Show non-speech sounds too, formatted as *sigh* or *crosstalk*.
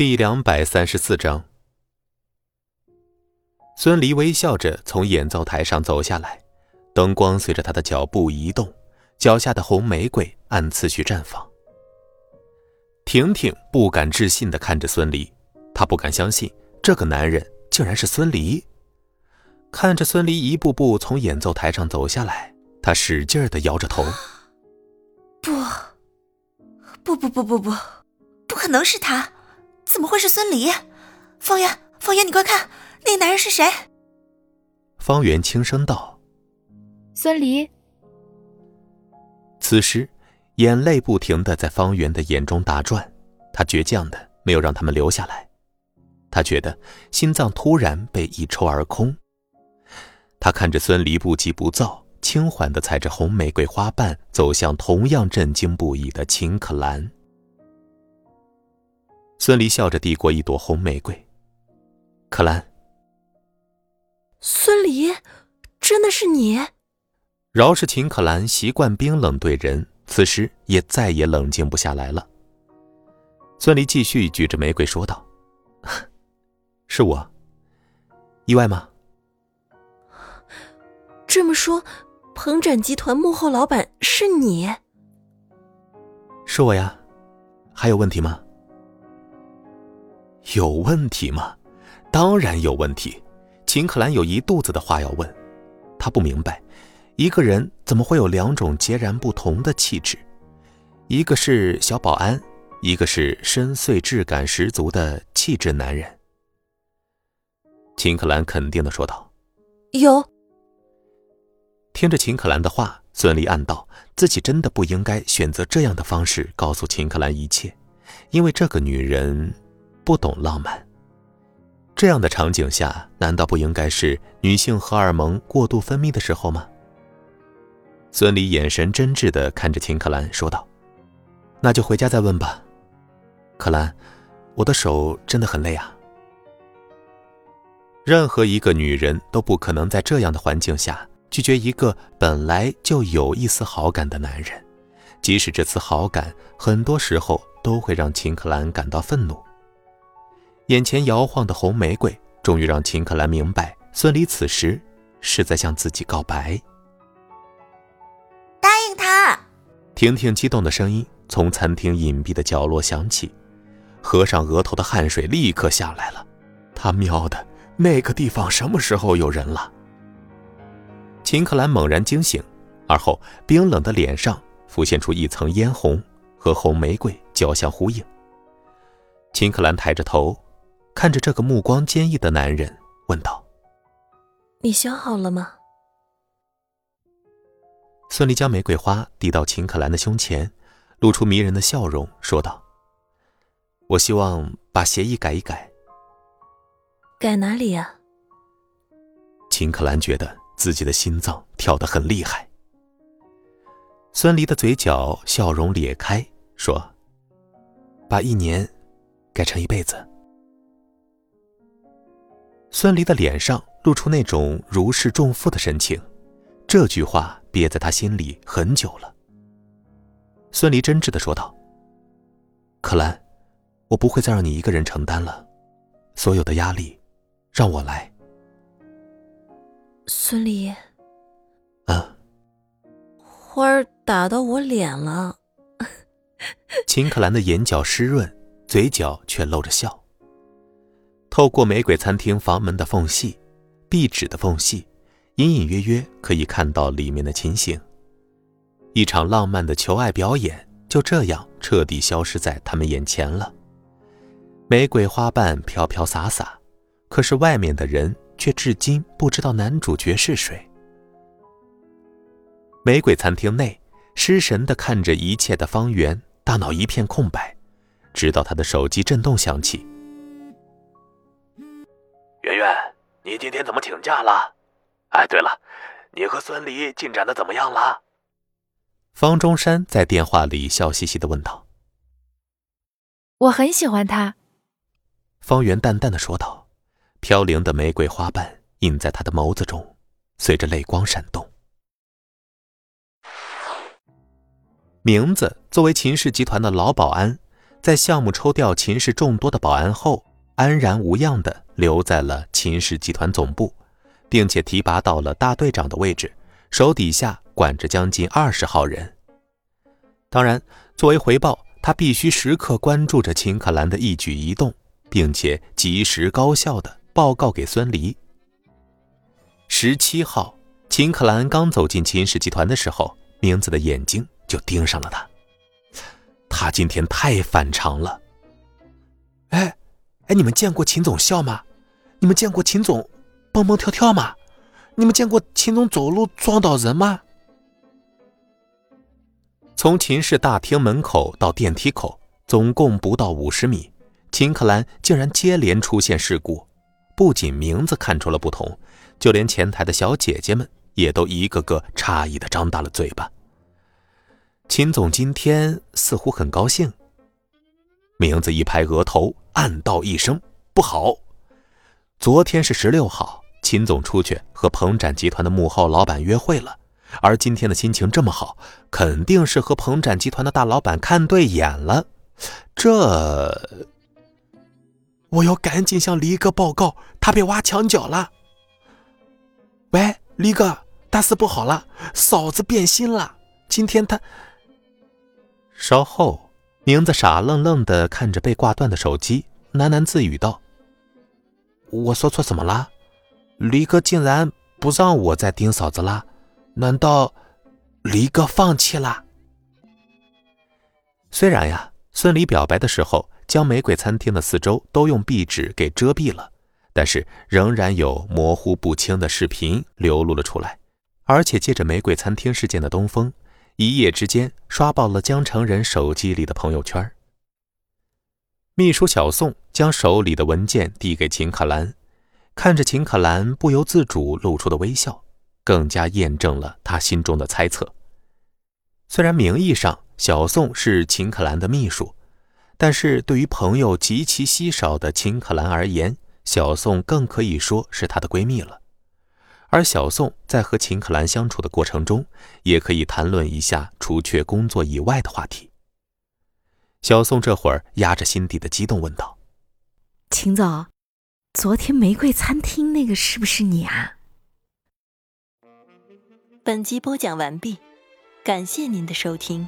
第两百三十四章，孙离微笑着从演奏台上走下来，灯光随着他的脚步移动，脚下的红玫瑰按次序绽放。婷婷不敢置信的看着孙离，她不敢相信这个男人竟然是孙离。看着孙离一步步从演奏台上走下来，她使劲的摇着头：“不，不不不不不，不可能是他。”怎么会是孙离？方圆，方圆，你快看，那个男人是谁？方圆轻声道：“孙离。”此时，眼泪不停的在方圆的眼中打转，他倔强的没有让他们留下来。他觉得心脏突然被一抽而空。他看着孙离不急不躁、轻缓的踩着红玫瑰花瓣走向同样震惊不已的秦可兰。孙离笑着递过一朵红玫瑰。可兰，孙离，真的是你？饶是秦可兰习惯冰冷对人，此时也再也冷静不下来了。孙离继续举着玫瑰说道：“ *laughs* 是我，意外吗？”这么说，鹏展集团幕后老板是你？是我呀，还有问题吗？有问题吗？当然有问题。秦可兰有一肚子的话要问，她不明白，一个人怎么会有两种截然不同的气质？一个是小保安，一个是深邃质感十足的气质男人。秦可兰肯定的说道：“有。”听着秦可兰的话，孙俪暗道自己真的不应该选择这样的方式告诉秦可兰一切，因为这个女人。不懂浪漫，这样的场景下，难道不应该是女性荷尔蒙过度分泌的时候吗？孙俪眼神真挚的看着秦可兰说道：“那就回家再问吧。”可兰，我的手真的很累啊。任何一个女人都不可能在这样的环境下拒绝一个本来就有一丝好感的男人，即使这次好感很多时候都会让秦可兰感到愤怒。眼前摇晃的红玫瑰，终于让秦可兰明白，孙离此时是在向自己告白。答应他！婷婷激动的声音从餐厅隐蔽的角落响起，合上额头的汗水立刻下来了。他喵的，那个地方什么时候有人了？秦可兰猛然惊醒，而后冰冷的脸上浮现出一层嫣红，和红玫瑰交相呼应。秦可兰抬着头。看着这个目光坚毅的男人，问道：“你想好了吗？”孙俪将玫瑰花递到秦可兰的胸前，露出迷人的笑容，说道：“我希望把协议改一改。”改哪里呀？秦可兰觉得自己的心脏跳得很厉害。孙离的嘴角笑容裂开，说：“把一年改成一辈子。”孙离的脸上露出那种如释重负的神情，这句话憋在他心里很久了。孙离真挚的说道：“可兰，我不会再让你一个人承担了，所有的压力，让我来。”孙离，啊，花儿打到我脸了。*laughs* 秦可兰的眼角湿润，嘴角却露着笑。透过玫瑰餐厅房门的缝隙，壁纸的缝隙，隐隐约约可以看到里面的情形。一场浪漫的求爱表演就这样彻底消失在他们眼前了。玫瑰花瓣飘飘洒洒，可是外面的人却至今不知道男主角是谁。玫瑰餐厅内，失神的看着一切的方圆，大脑一片空白，直到他的手机震动响起。你今天怎么请假了？哎，对了，你和孙离进展的怎么样了？方中山在电话里笑嘻嘻的问道。我很喜欢他。方圆淡淡的说道，飘零的玫瑰花瓣印在他的眸子中，随着泪光闪动。名字作为秦氏集团的老保安，在项目抽调秦氏众多的保安后，安然无恙地留在了秦氏集团总部，并且提拔到了大队长的位置，手底下管着将近二十号人。当然，作为回报，他必须时刻关注着秦可兰的一举一动，并且及时高效的报告给孙离。十七号，秦可兰刚走进秦氏集团的时候，明子的眼睛就盯上了他。他今天太反常了。哎，哎，你们见过秦总笑吗？你们见过秦总蹦蹦跳跳吗？你们见过秦总走路撞到人吗？从秦氏大厅门口到电梯口，总共不到五十米，秦克兰竟然接连出现事故。不仅名字看出了不同，就连前台的小姐姐们也都一个个诧异的张大了嘴巴。秦总今天似乎很高兴。名字一拍额头，暗道一声不好。昨天是十六号，秦总出去和鹏展集团的幕后老板约会了，而今天的心情这么好，肯定是和鹏展集团的大老板看对眼了。这，我要赶紧向黎哥报告，他被挖墙脚了。喂，黎哥，大事不好了，嫂子变心了。今天他。稍后，宁子傻愣愣的看着被挂断的手机，喃喃自语道：“我说错什么了？离哥竟然不让我再盯嫂子了？难道离哥放弃了？”虽然呀，孙离表白的时候将玫瑰餐厅的四周都用壁纸给遮蔽了，但是仍然有模糊不清的视频流露了出来，而且借着玫瑰餐厅事件的东风。一夜之间刷爆了江城人手机里的朋友圈。秘书小宋将手里的文件递给秦可兰，看着秦可兰不由自主露出的微笑，更加验证了他心中的猜测。虽然名义上小宋是秦可兰的秘书，但是对于朋友极其稀少的秦可兰而言，小宋更可以说是她的闺蜜了。而小宋在和秦可兰相处的过程中，也可以谈论一下除却工作以外的话题。小宋这会儿压着心底的激动问道：“秦总，昨天玫瑰餐厅那个是不是你啊？”本集播讲完毕，感谢您的收听。